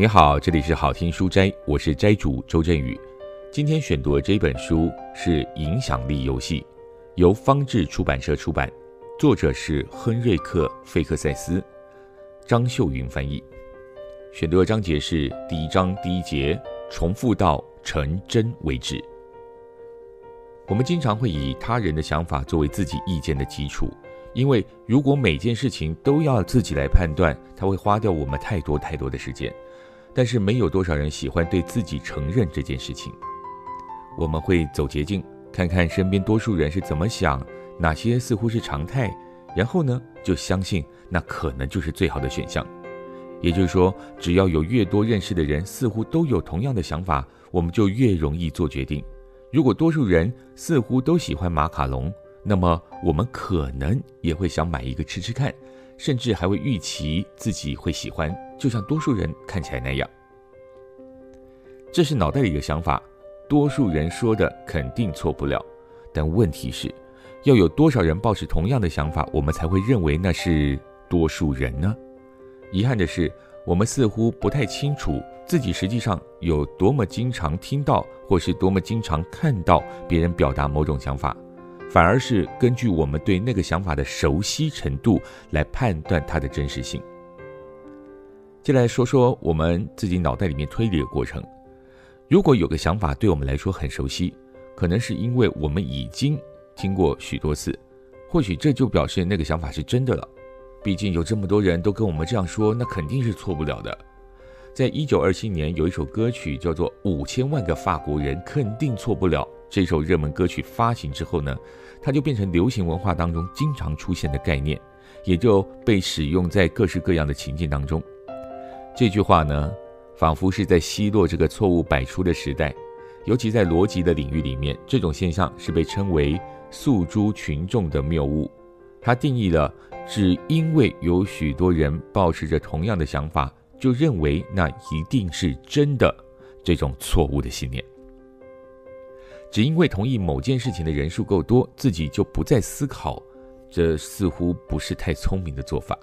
你好，这里是好听书斋，我是斋主周振宇。今天选读的这本书是《影响力游戏》，由方智出版社出版，作者是亨瑞克·费克赛斯，张秀云翻译。选读的章节是第一章第一节，重复到成真为止。我们经常会以他人的想法作为自己意见的基础，因为如果每件事情都要自己来判断，它会花掉我们太多太多的时间。但是没有多少人喜欢对自己承认这件事情。我们会走捷径，看看身边多数人是怎么想，哪些似乎是常态，然后呢，就相信那可能就是最好的选项。也就是说，只要有越多认识的人似乎都有同样的想法，我们就越容易做决定。如果多数人似乎都喜欢马卡龙，那么我们可能也会想买一个吃吃看。甚至还会预期自己会喜欢，就像多数人看起来那样。这是脑袋里的想法，多数人说的肯定错不了。但问题是，要有多少人抱持同样的想法，我们才会认为那是多数人呢？遗憾的是，我们似乎不太清楚自己实际上有多么经常听到，或是多么经常看到别人表达某种想法。反而是根据我们对那个想法的熟悉程度来判断它的真实性。接来说说我们自己脑袋里面推理的过程。如果有个想法对我们来说很熟悉，可能是因为我们已经听过许多次，或许这就表示那个想法是真的了。毕竟有这么多人都跟我们这样说，那肯定是错不了的。在一九二七年，有一首歌曲叫做《五千万个法国人肯定错不了》。这首热门歌曲发行之后呢，它就变成流行文化当中经常出现的概念，也就被使用在各式各样的情境当中。这句话呢，仿佛是在奚落这个错误百出的时代，尤其在逻辑的领域里面，这种现象是被称为诉诸群众的谬误。它定义了只因为有许多人抱持着同样的想法，就认为那一定是真的这种错误的信念。只因为同意某件事情的人数够多，自己就不再思考，这似乎不是太聪明的做法。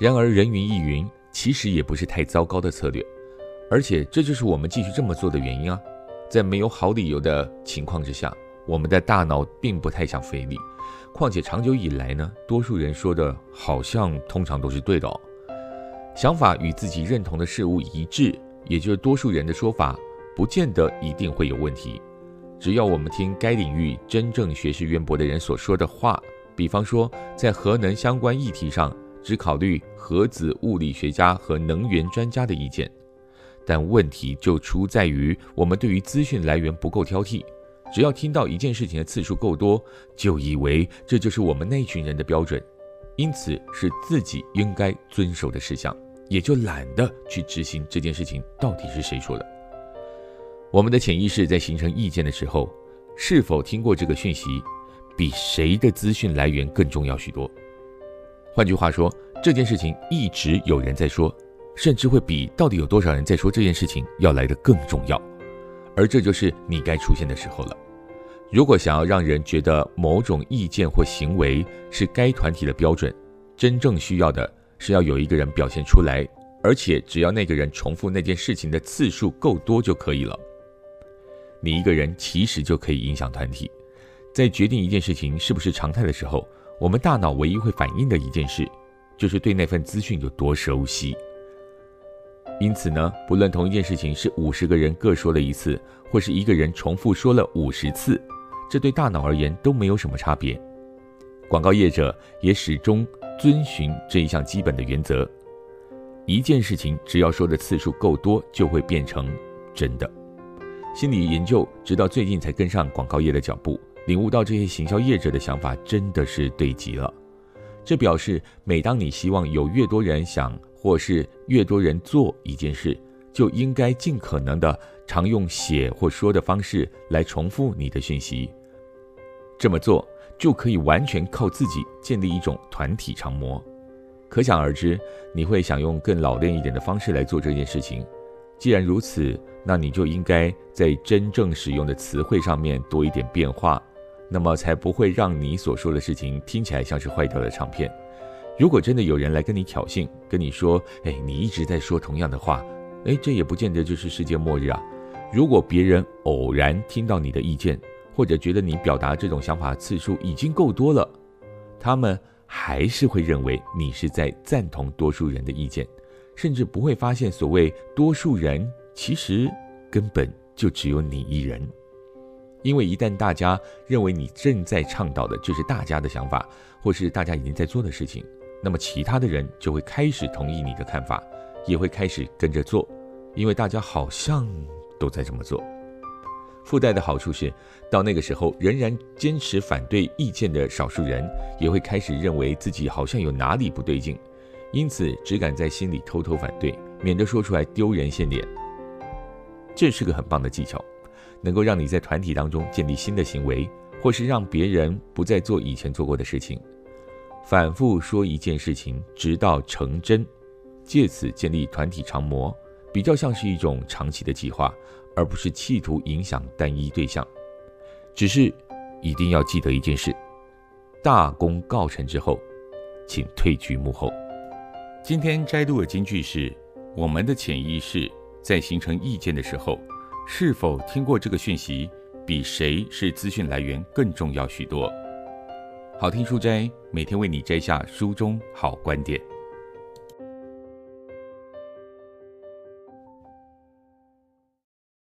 然而人云亦云，其实也不是太糟糕的策略，而且这就是我们继续这么做的原因啊。在没有好理由的情况之下，我们的大脑并不太想费力。况且长久以来呢，多数人说的好像通常都是对的哦。想法与自己认同的事物一致，也就是多数人的说法，不见得一定会有问题。只要我们听该领域真正学识渊博的人所说的话，比方说在核能相关议题上，只考虑核子物理学家和能源专家的意见，但问题就出在于我们对于资讯来源不够挑剔，只要听到一件事情的次数够多，就以为这就是我们那群人的标准，因此是自己应该遵守的事项，也就懒得去执行这件事情到底是谁说的。我们的潜意识在形成意见的时候，是否听过这个讯息，比谁的资讯来源更重要许多。换句话说，这件事情一直有人在说，甚至会比到底有多少人在说这件事情要来得更重要。而这就是你该出现的时候了。如果想要让人觉得某种意见或行为是该团体的标准，真正需要的是要有一个人表现出来，而且只要那个人重复那件事情的次数够多就可以了。你一个人其实就可以影响团体，在决定一件事情是不是常态的时候，我们大脑唯一会反应的一件事，就是对那份资讯有多熟悉。因此呢，不论同一件事情是五十个人各说了一次，或是一个人重复说了五十次，这对大脑而言都没有什么差别。广告业者也始终遵循这一项基本的原则：一件事情只要说的次数够多，就会变成真的。心理研究直到最近才跟上广告业的脚步，领悟到这些行销业者的想法真的是对极了。这表示，每当你希望有越多人想，或是越多人做一件事，就应该尽可能的常用写或说的方式来重复你的讯息。这么做就可以完全靠自己建立一种团体常模。可想而知，你会想用更老练一点的方式来做这件事情。既然如此，那你就应该在真正使用的词汇上面多一点变化，那么才不会让你所说的事情听起来像是坏掉的唱片。如果真的有人来跟你挑衅，跟你说：“哎，你一直在说同样的话，诶，这也不见得就是世界末日啊。如果别人偶然听到你的意见，或者觉得你表达这种想法次数已经够多了，他们还是会认为你是在赞同多数人的意见，甚至不会发现所谓多数人其实根本就只有你一人。因为一旦大家认为你正在倡导的就是大家的想法，或是大家已经在做的事情，那么其他的人就会开始同意你的看法，也会开始跟着做，因为大家好像都在这么做。附带的好处是，到那个时候仍然坚持反对意见的少数人，也会开始认为自己好像有哪里不对劲，因此只敢在心里偷偷反对，免得说出来丢人现脸。这是个很棒的技巧。能够让你在团体当中建立新的行为，或是让别人不再做以前做过的事情。反复说一件事情，直到成真，借此建立团体常模，比较像是一种长期的计划，而不是企图影响单一对象。只是一定要记得一件事：大功告成之后，请退居幕后。今天摘录的金句是：我们的潜意识在形成意见的时候。是否听过这个讯息，比谁是资讯来源更重要许多。好听书斋，每天为你摘下书中好观点。